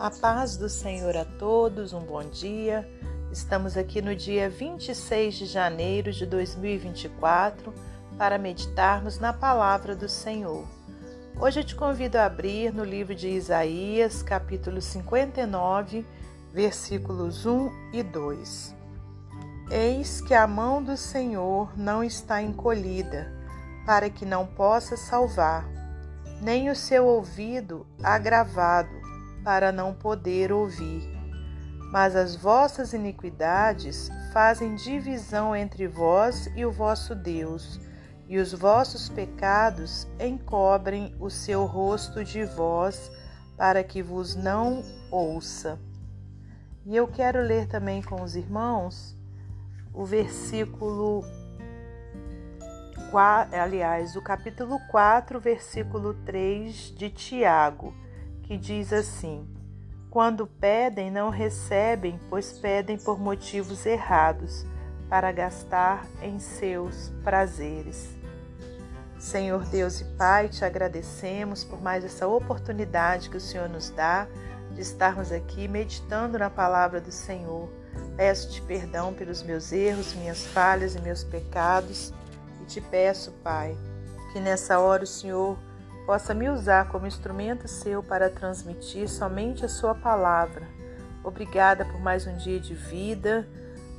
A paz do Senhor a todos, um bom dia. Estamos aqui no dia 26 de janeiro de 2024 para meditarmos na palavra do Senhor. Hoje eu te convido a abrir no livro de Isaías, capítulo 59, versículos 1 e 2. Eis que a mão do Senhor não está encolhida, para que não possa salvar, nem o seu ouvido agravado para não poder ouvir. Mas as vossas iniquidades fazem divisão entre vós e o vosso Deus, e os vossos pecados encobrem o seu rosto de vós, para que vos não ouça. E eu quero ler também com os irmãos o versículo aliás, o capítulo 4, versículo 3 de Tiago que diz assim: Quando pedem, não recebem, pois pedem por motivos errados, para gastar em seus prazeres. Senhor Deus e Pai, te agradecemos por mais essa oportunidade que o Senhor nos dá de estarmos aqui meditando na palavra do Senhor. Peço-te perdão pelos meus erros, minhas falhas e meus pecados e te peço, Pai, que nessa hora o Senhor possa me usar como instrumento seu para transmitir somente a sua palavra. Obrigada por mais um dia de vida.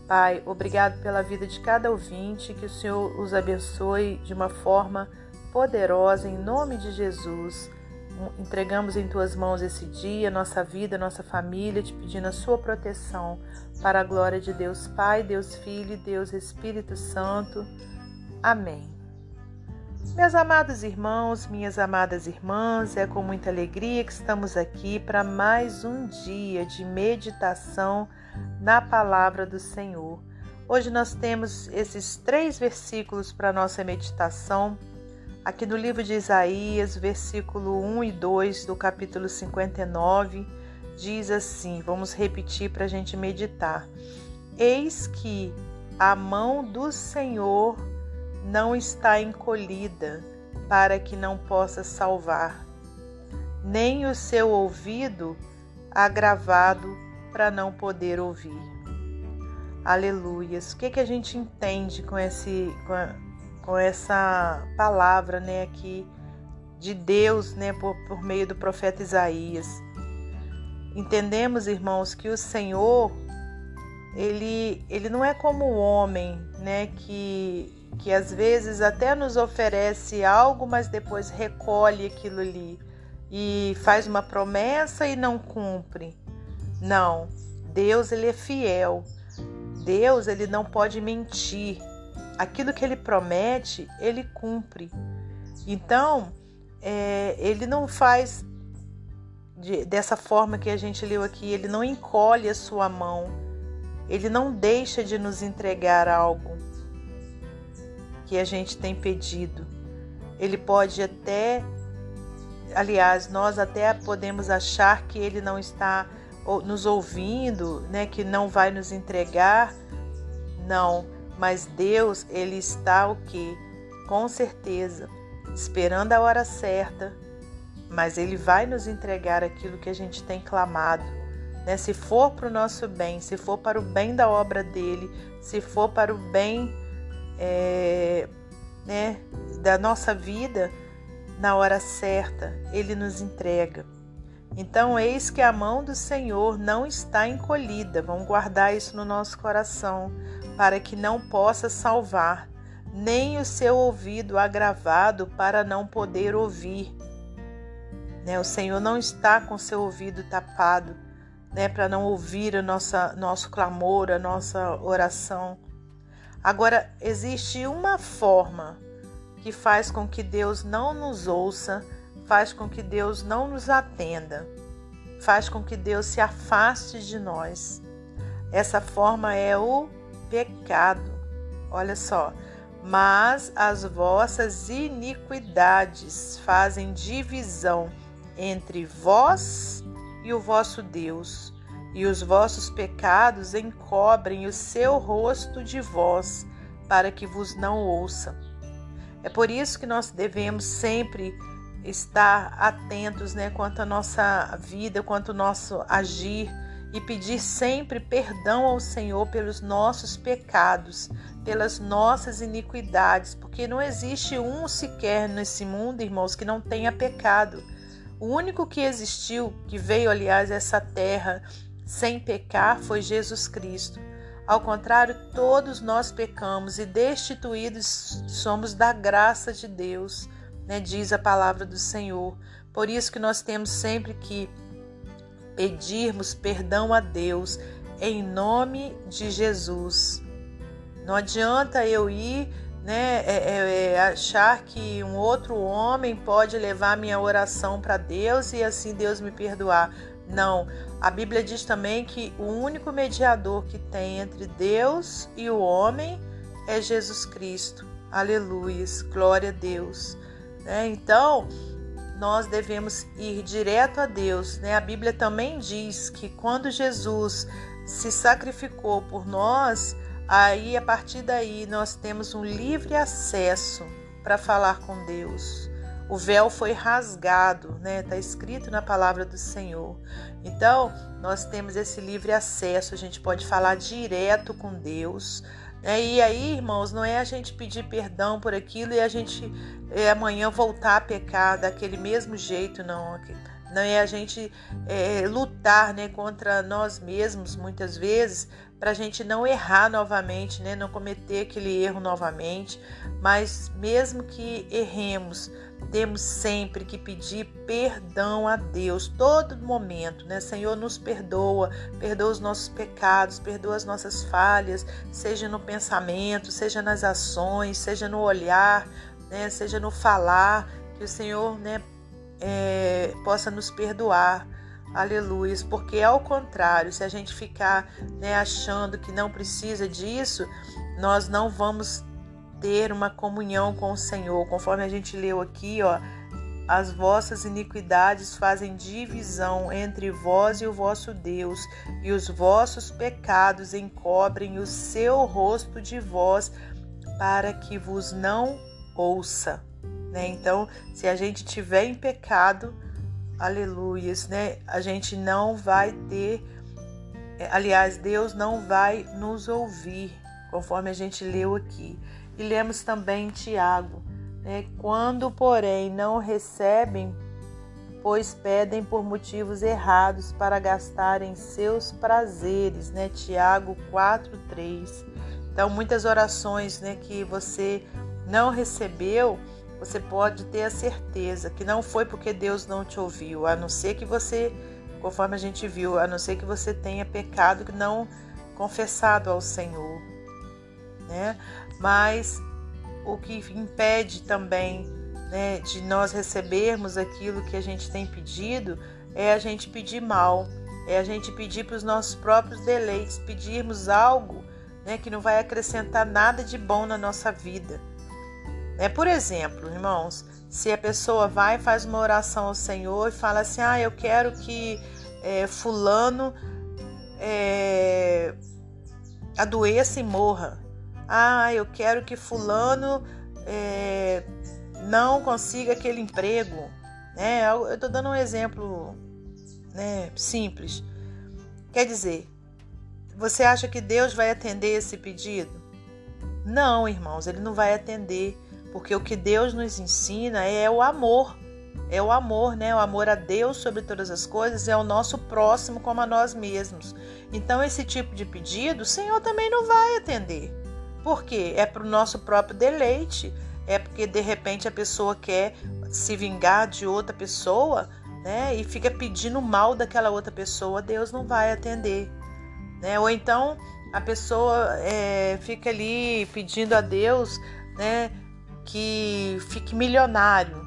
Pai, obrigado pela vida de cada ouvinte, que o Senhor os abençoe de uma forma poderosa, em nome de Jesus. Entregamos em tuas mãos esse dia, nossa vida, nossa família, te pedindo a sua proteção para a glória de Deus Pai, Deus Filho e Deus Espírito Santo. Amém. Meus amados irmãos, minhas amadas irmãs, é com muita alegria que estamos aqui para mais um dia de meditação na palavra do Senhor. Hoje nós temos esses três versículos para nossa meditação. Aqui no livro de Isaías, versículo 1 e 2 do capítulo 59, diz assim: vamos repetir para a gente meditar. Eis que a mão do Senhor não está encolhida para que não possa salvar, nem o seu ouvido agravado para não poder ouvir. Aleluias. O que, que a gente entende com, esse, com, a, com essa palavra né, aqui de Deus né, por, por meio do profeta Isaías? Entendemos, irmãos, que o Senhor ele, ele não é como o homem, né, que que às vezes até nos oferece algo, mas depois recolhe aquilo ali e faz uma promessa e não cumpre. Não, Deus ele é fiel. Deus ele não pode mentir. Aquilo que ele promete, ele cumpre. Então, é, ele não faz de, dessa forma que a gente leu aqui, ele não encolhe a sua mão, ele não deixa de nos entregar algo que a gente tem pedido. Ele pode até, aliás, nós até podemos achar que ele não está nos ouvindo, né, que não vai nos entregar. Não, mas Deus, ele está o que? Com certeza, esperando a hora certa, mas ele vai nos entregar aquilo que a gente tem clamado. Né? Se for para o nosso bem, se for para o bem da obra dele, se for para o bem é, né, da nossa vida, na hora certa, Ele nos entrega. Então, eis que a mão do Senhor não está encolhida, vamos guardar isso no nosso coração, para que não possa salvar, nem o seu ouvido agravado para não poder ouvir. Né? O Senhor não está com seu ouvido tapado, né, para não ouvir o nossa, nosso clamor, a nossa oração. Agora, existe uma forma que faz com que Deus não nos ouça, faz com que Deus não nos atenda, faz com que Deus se afaste de nós. Essa forma é o pecado. Olha só. Mas as vossas iniquidades fazem divisão entre vós e o vosso Deus e os vossos pecados encobrem o seu rosto de vós, para que vos não ouça. É por isso que nós devemos sempre estar atentos, né, quanto à nossa vida, quanto ao nosso agir e pedir sempre perdão ao Senhor pelos nossos pecados, pelas nossas iniquidades, porque não existe um sequer nesse mundo, irmãos, que não tenha pecado. O único que existiu, que veio, aliás, essa terra sem pecar, foi Jesus Cristo. Ao contrário, todos nós pecamos e destituídos somos da graça de Deus, né? diz a palavra do Senhor. Por isso que nós temos sempre que pedirmos perdão a Deus em nome de Jesus. Não adianta eu ir, né, é, é, é, achar que um outro homem pode levar minha oração para Deus e assim Deus me perdoar. Não. A Bíblia diz também que o único mediador que tem entre Deus e o homem é Jesus Cristo. Aleluia, glória a Deus. Né? Então, nós devemos ir direto a Deus. Né? A Bíblia também diz que quando Jesus se sacrificou por nós, aí a partir daí nós temos um livre acesso para falar com Deus. O véu foi rasgado, né? Está escrito na palavra do Senhor. Então, nós temos esse livre acesso, a gente pode falar direto com Deus. É, e aí, irmãos, não é a gente pedir perdão por aquilo e a gente é, amanhã voltar a pecar daquele mesmo jeito, não. Não é a gente é, lutar né, contra nós mesmos, muitas vezes, para a gente não errar novamente, né, não cometer aquele erro novamente. Mas mesmo que erremos, temos sempre que pedir perdão a Deus, todo momento, né? Senhor, nos perdoa, perdoa os nossos pecados, perdoa as nossas falhas, seja no pensamento, seja nas ações, seja no olhar, né? Seja no falar, que o Senhor, né, é, possa nos perdoar. Aleluia, porque ao contrário, se a gente ficar né, achando que não precisa disso, nós não vamos ter uma comunhão com o Senhor, conforme a gente leu aqui, ó, as vossas iniquidades fazem divisão entre vós e o vosso Deus, e os vossos pecados encobrem o seu rosto de vós, para que vos não ouça. Né? Então, se a gente tiver em pecado, aleluias, né? A gente não vai ter, aliás, Deus não vai nos ouvir, conforme a gente leu aqui. E lemos também Tiago, né? Quando, porém, não recebem, pois pedem por motivos errados para gastarem seus prazeres, né? Tiago 4:3. Então, muitas orações, né, que você não recebeu, você pode ter a certeza que não foi porque Deus não te ouviu, a não ser que você, conforme a gente viu, a não ser que você tenha pecado não confessado ao Senhor, né? Mas o que impede também né, de nós recebermos aquilo que a gente tem pedido é a gente pedir mal, é a gente pedir para os nossos próprios deleites, pedirmos algo né, que não vai acrescentar nada de bom na nossa vida. É, por exemplo, irmãos, se a pessoa vai e faz uma oração ao Senhor e fala assim: Ah, eu quero que é, Fulano é, adoeça e morra. Ah, eu quero que fulano é, não consiga aquele emprego. Né? Eu estou dando um exemplo né, simples. Quer dizer, você acha que Deus vai atender esse pedido? Não, irmãos, ele não vai atender, porque o que Deus nos ensina é o amor. É o amor, né? O amor a Deus sobre todas as coisas, é o nosso próximo como a nós mesmos. Então, esse tipo de pedido, o Senhor também não vai atender. Por quê? É para o nosso próprio deleite. É porque de repente a pessoa quer se vingar de outra pessoa, né? E fica pedindo mal daquela outra pessoa, Deus não vai atender, né? Ou então a pessoa é, fica ali pedindo a Deus, né? Que fique milionário.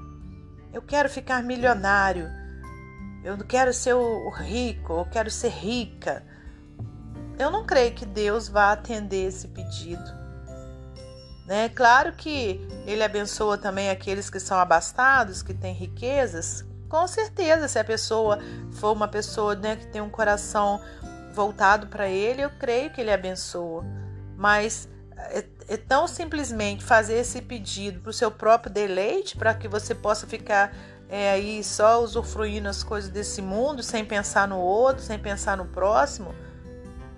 Eu quero ficar milionário. Eu não quero ser o rico, eu quero ser rica. Eu não creio que Deus vá atender esse pedido. Né? Claro que ele abençoa também aqueles que são abastados, que têm riquezas. Com certeza, se a pessoa for uma pessoa né, que tem um coração voltado para ele, eu creio que ele abençoa. Mas é, é tão simplesmente fazer esse pedido para o seu próprio deleite, para que você possa ficar é, aí só usufruindo as coisas desse mundo, sem pensar no outro, sem pensar no próximo,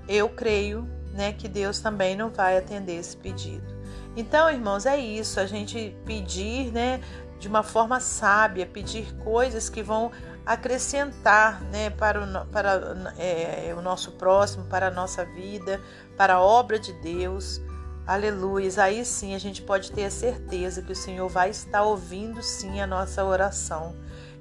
eu creio né, que Deus também não vai atender esse pedido. Então, irmãos, é isso, a gente pedir, né, de uma forma sábia, pedir coisas que vão acrescentar, né, para, o, para é, o nosso próximo, para a nossa vida, para a obra de Deus. Aleluia. Aí sim a gente pode ter a certeza que o Senhor vai estar ouvindo sim a nossa oração.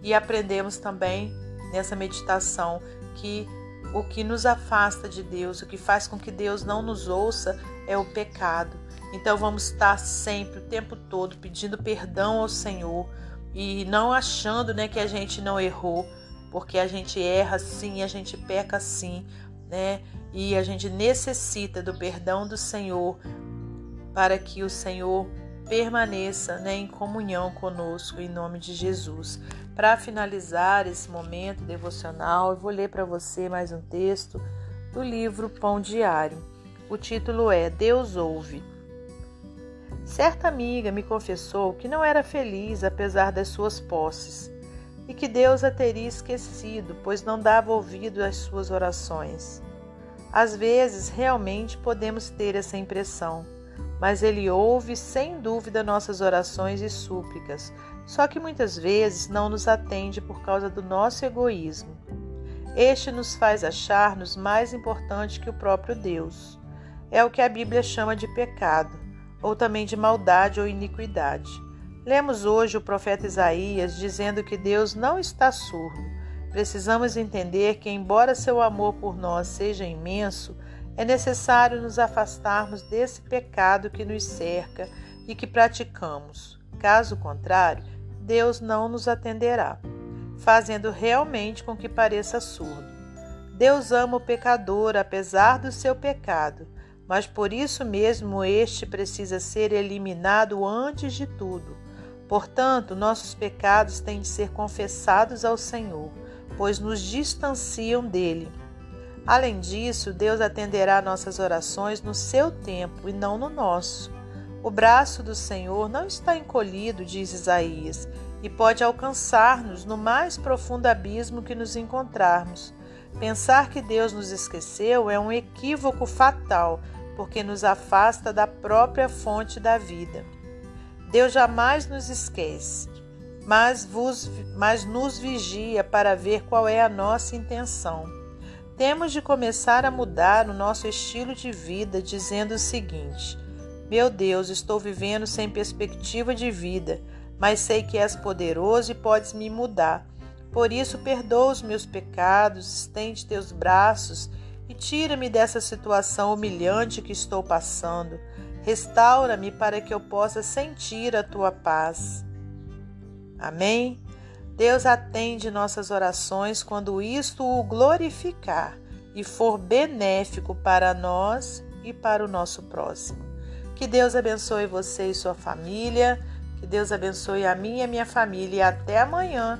E aprendemos também nessa meditação que o que nos afasta de Deus, o que faz com que Deus não nos ouça é o pecado. Então vamos estar sempre, o tempo todo, pedindo perdão ao Senhor e não achando né, que a gente não errou, porque a gente erra sim, a gente peca sim, né? E a gente necessita do perdão do Senhor para que o Senhor permaneça né, em comunhão conosco, em nome de Jesus. Para finalizar esse momento devocional, eu vou ler para você mais um texto do livro Pão Diário. O título é Deus ouve. Certa amiga me confessou que não era feliz apesar das suas posses e que Deus a teria esquecido, pois não dava ouvido às suas orações. Às vezes, realmente podemos ter essa impressão mas Ele ouve sem dúvida nossas orações e súplicas, só que muitas vezes não nos atende por causa do nosso egoísmo. Este nos faz achar-nos mais importante que o próprio Deus. É o que a Bíblia chama de pecado, ou também de maldade ou iniquidade. Lemos hoje o profeta Isaías dizendo que Deus não está surdo. Precisamos entender que, embora seu amor por nós seja imenso, é necessário nos afastarmos desse pecado que nos cerca e que praticamos. Caso contrário, Deus não nos atenderá, fazendo realmente com que pareça surdo. Deus ama o pecador apesar do seu pecado, mas por isso mesmo este precisa ser eliminado antes de tudo. Portanto, nossos pecados têm de ser confessados ao Senhor, pois nos distanciam dele Além disso, Deus atenderá nossas orações no seu tempo e não no nosso. O braço do Senhor não está encolhido, diz Isaías, e pode alcançar-nos no mais profundo abismo que nos encontrarmos. Pensar que Deus nos esqueceu é um equívoco fatal, porque nos afasta da própria fonte da vida. Deus jamais nos esquece, mas, vos, mas nos vigia para ver qual é a nossa intenção. Temos de começar a mudar o nosso estilo de vida dizendo o seguinte: Meu Deus, estou vivendo sem perspectiva de vida, mas sei que és poderoso e podes me mudar. Por isso, perdoa os meus pecados, estende teus braços e tira-me dessa situação humilhante que estou passando. Restaura-me para que eu possa sentir a tua paz. Amém? Deus atende nossas orações quando isto o glorificar e for benéfico para nós e para o nosso próximo. Que Deus abençoe você e sua família, que Deus abençoe a mim e a minha família e até amanhã,